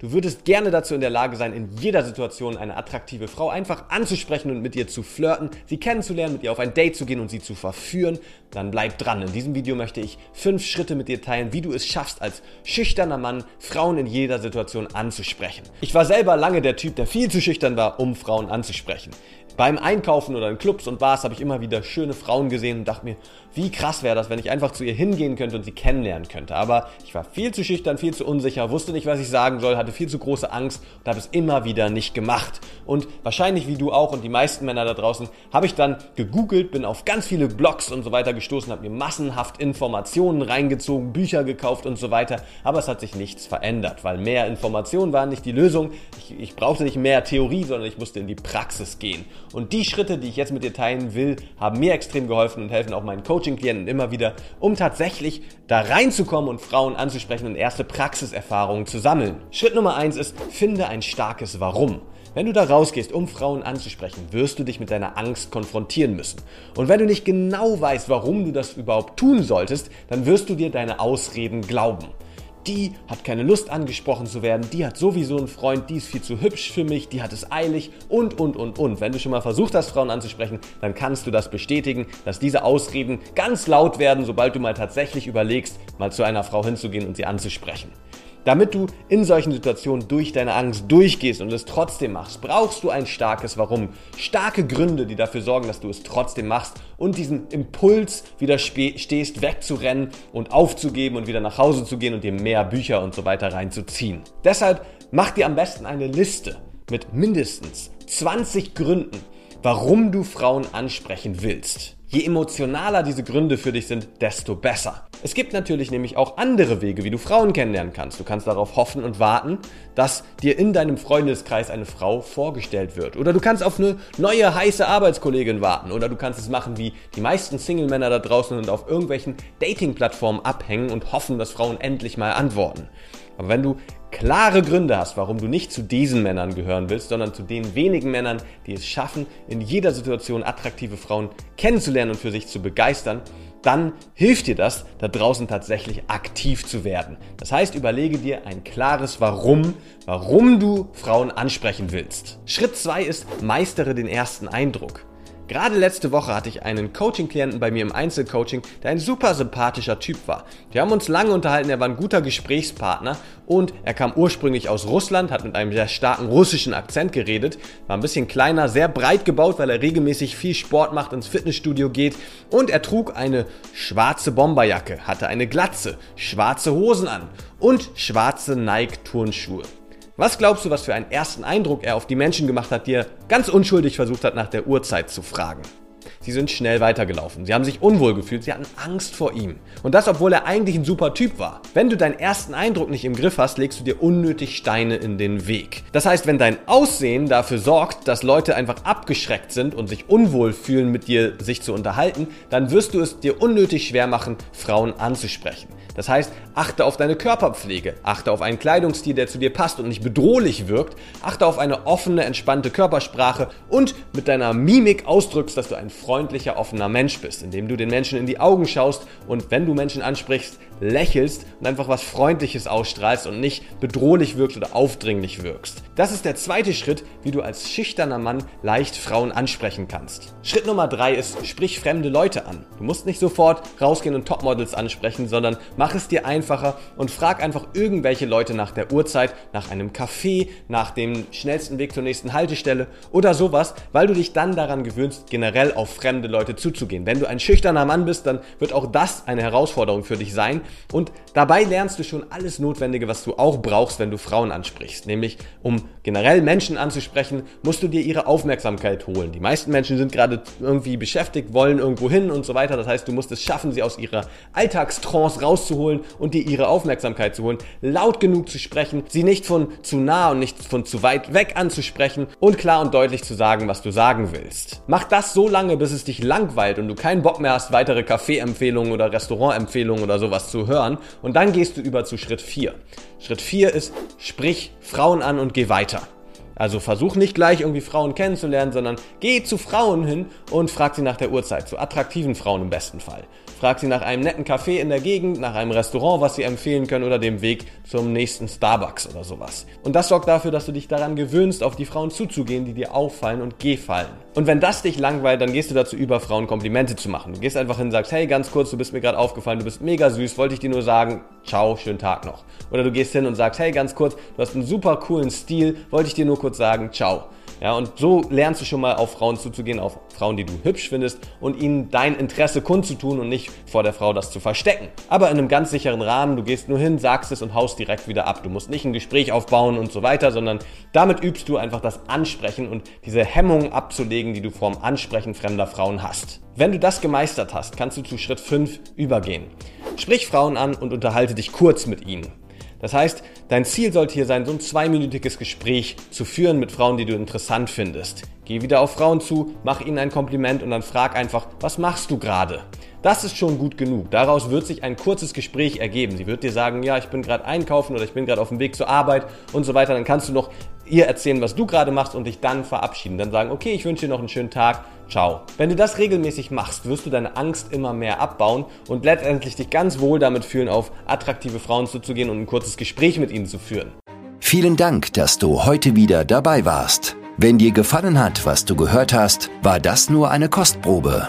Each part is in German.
Du würdest gerne dazu in der Lage sein, in jeder Situation eine attraktive Frau einfach anzusprechen und mit ihr zu flirten, sie kennenzulernen, mit ihr auf ein Date zu gehen und sie zu verführen. Dann bleib dran. In diesem Video möchte ich fünf Schritte mit dir teilen, wie du es schaffst, als schüchterner Mann Frauen in jeder Situation anzusprechen. Ich war selber lange der Typ, der viel zu schüchtern war, um Frauen anzusprechen. Beim Einkaufen oder in Clubs und Bars habe ich immer wieder schöne Frauen gesehen und dachte mir, wie krass wäre das, wenn ich einfach zu ihr hingehen könnte und sie kennenlernen könnte. Aber ich war viel zu schüchtern, viel zu unsicher, wusste nicht, was ich sagen soll, hatte viel zu große Angst und habe es immer wieder nicht gemacht. Und wahrscheinlich wie du auch und die meisten Männer da draußen, habe ich dann gegoogelt, bin auf ganz viele Blogs und so weiter gestoßen, habe mir massenhaft Informationen reingezogen, Bücher gekauft und so weiter. Aber es hat sich nichts verändert, weil mehr Informationen waren nicht die Lösung. Ich, ich brauchte nicht mehr Theorie, sondern ich musste in die Praxis gehen. Und die Schritte, die ich jetzt mit dir teilen will, haben mir extrem geholfen und helfen auch meinen Coaching-Klienten immer wieder, um tatsächlich da reinzukommen und Frauen anzusprechen und erste Praxiserfahrungen zu sammeln. Schritt Nummer eins ist, finde ein starkes Warum. Wenn du da rausgehst, um Frauen anzusprechen, wirst du dich mit deiner Angst konfrontieren müssen. Und wenn du nicht genau weißt, warum du das überhaupt tun solltest, dann wirst du dir deine Ausreden glauben die hat keine Lust angesprochen zu werden, die hat sowieso einen Freund, die ist viel zu hübsch für mich, die hat es eilig und, und, und, und. Wenn du schon mal versucht hast, Frauen anzusprechen, dann kannst du das bestätigen, dass diese Ausreden ganz laut werden, sobald du mal tatsächlich überlegst, mal zu einer Frau hinzugehen und sie anzusprechen. Damit du in solchen Situationen durch deine Angst durchgehst und es trotzdem machst, brauchst du ein starkes Warum. Starke Gründe, die dafür sorgen, dass du es trotzdem machst und diesen Impuls widerstehst, wegzurennen und aufzugeben und wieder nach Hause zu gehen und dir mehr Bücher und so weiter reinzuziehen. Deshalb mach dir am besten eine Liste mit mindestens 20 Gründen, warum du Frauen ansprechen willst. Je emotionaler diese Gründe für dich sind, desto besser. Es gibt natürlich nämlich auch andere Wege, wie du Frauen kennenlernen kannst. Du kannst darauf hoffen und warten, dass dir in deinem Freundeskreis eine Frau vorgestellt wird. Oder du kannst auf eine neue heiße Arbeitskollegin warten. Oder du kannst es machen wie die meisten Single-Männer da draußen und auf irgendwelchen Dating-Plattformen abhängen und hoffen, dass Frauen endlich mal antworten. Aber wenn du klare Gründe hast, warum du nicht zu diesen Männern gehören willst, sondern zu den wenigen Männern, die es schaffen, in jeder Situation attraktive Frauen kennenzulernen und für sich zu begeistern, dann hilft dir das, da draußen tatsächlich aktiv zu werden. Das heißt, überlege dir ein klares Warum, warum du Frauen ansprechen willst. Schritt zwei ist, meistere den ersten Eindruck. Gerade letzte Woche hatte ich einen Coaching-Klienten bei mir im Einzelcoaching, der ein super sympathischer Typ war. Wir haben uns lange unterhalten, er war ein guter Gesprächspartner und er kam ursprünglich aus Russland, hat mit einem sehr starken russischen Akzent geredet, war ein bisschen kleiner, sehr breit gebaut, weil er regelmäßig viel Sport macht, ins Fitnessstudio geht und er trug eine schwarze Bomberjacke, hatte eine Glatze, schwarze Hosen an und schwarze Nike-Turnschuhe. Was glaubst du, was für einen ersten Eindruck er auf die Menschen gemacht hat, die er ganz unschuldig versucht hat, nach der Uhrzeit zu fragen? Sie sind schnell weitergelaufen. Sie haben sich unwohl gefühlt. Sie hatten Angst vor ihm. Und das, obwohl er eigentlich ein super Typ war. Wenn du deinen ersten Eindruck nicht im Griff hast, legst du dir unnötig Steine in den Weg. Das heißt, wenn dein Aussehen dafür sorgt, dass Leute einfach abgeschreckt sind und sich unwohl fühlen, mit dir sich zu unterhalten, dann wirst du es dir unnötig schwer machen, Frauen anzusprechen. Das heißt, achte auf deine Körperpflege, achte auf einen Kleidungsstil, der zu dir passt und nicht bedrohlich wirkt, achte auf eine offene, entspannte Körpersprache und mit deiner Mimik ausdrückst, dass du ein freundlicher, offener Mensch bist, indem du den Menschen in die Augen schaust und wenn du Menschen ansprichst, lächelst und einfach was Freundliches ausstrahlst und nicht bedrohlich wirkst oder aufdringlich wirkst. Das ist der zweite Schritt, wie du als schüchterner Mann leicht Frauen ansprechen kannst. Schritt Nummer drei ist, sprich fremde Leute an. Du musst nicht sofort rausgehen und Topmodels ansprechen, sondern mach es dir einfacher und frag einfach irgendwelche Leute nach der Uhrzeit, nach einem Café, nach dem schnellsten Weg zur nächsten Haltestelle oder sowas, weil du dich dann daran gewöhnst, generell auf fremde Leute zuzugehen. Wenn du ein schüchterner Mann bist, dann wird auch das eine Herausforderung für dich sein und dabei lernst du schon alles Notwendige, was du auch brauchst, wenn du Frauen ansprichst, nämlich um generell Menschen anzusprechen, musst du dir ihre Aufmerksamkeit holen. Die meisten Menschen sind gerade irgendwie beschäftigt, wollen irgendwo hin und so weiter. Das heißt, du musst es schaffen, sie aus ihrer Alltagstrance rauszuholen und dir ihre Aufmerksamkeit zu holen, laut genug zu sprechen, sie nicht von zu nah und nicht von zu weit weg anzusprechen und klar und deutlich zu sagen, was du sagen willst. Mach das so lange, bis es dich langweilt und du keinen Bock mehr hast, weitere Kaffeeempfehlungen oder Restaurantempfehlungen oder sowas zu hören. Und dann gehst du über zu Schritt 4. Schritt 4 ist, sprich Frauen an und geh weiter. Also versuch nicht gleich irgendwie Frauen kennenzulernen, sondern geh zu Frauen hin und frag sie nach der Uhrzeit, zu attraktiven Frauen im besten Fall. Frag sie nach einem netten Café in der Gegend, nach einem Restaurant, was sie empfehlen können oder dem Weg zum nächsten Starbucks oder sowas. Und das sorgt dafür, dass du dich daran gewöhnst, auf die Frauen zuzugehen, die dir auffallen und gefallen. Und wenn das dich langweilt, dann gehst du dazu über, Frauen Komplimente zu machen. Du gehst einfach hin und sagst, hey, ganz kurz, du bist mir gerade aufgefallen, du bist mega süß, wollte ich dir nur sagen, ciao, schönen Tag noch. Oder du gehst hin und sagst, hey, ganz kurz, du hast einen super coolen Stil, wollte ich dir nur kurz sagen, ciao. Ja, und so lernst du schon mal auf Frauen zuzugehen, auf Frauen, die du hübsch findest und ihnen dein Interesse kundzutun und nicht vor der Frau das zu verstecken. Aber in einem ganz sicheren Rahmen, du gehst nur hin, sagst es und haust direkt wieder ab. Du musst nicht ein Gespräch aufbauen und so weiter, sondern damit übst du einfach das Ansprechen und diese Hemmung abzulegen, die du vorm Ansprechen fremder Frauen hast. Wenn du das gemeistert hast, kannst du zu Schritt 5 übergehen. Sprich Frauen an und unterhalte dich kurz mit ihnen. Das heißt, dein Ziel sollte hier sein, so ein zweiminütiges Gespräch zu führen mit Frauen, die du interessant findest. Geh wieder auf Frauen zu, mach ihnen ein Kompliment und dann frag einfach, was machst du gerade? Das ist schon gut genug. Daraus wird sich ein kurzes Gespräch ergeben. Sie wird dir sagen, ja, ich bin gerade einkaufen oder ich bin gerade auf dem Weg zur Arbeit und so weiter. Dann kannst du noch ihr erzählen, was du gerade machst und dich dann verabschieden. Dann sagen, okay, ich wünsche dir noch einen schönen Tag. Ciao. Wenn du das regelmäßig machst, wirst du deine Angst immer mehr abbauen und letztendlich dich ganz wohl damit fühlen, auf attraktive Frauen zuzugehen und ein kurzes Gespräch mit ihnen zu führen. Vielen Dank, dass du heute wieder dabei warst. Wenn dir gefallen hat, was du gehört hast, war das nur eine Kostprobe.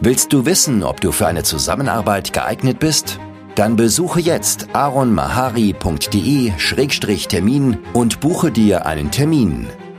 Willst du wissen, ob du für eine Zusammenarbeit geeignet bist? Dann besuche jetzt aronmahari.de-termin und buche dir einen Termin.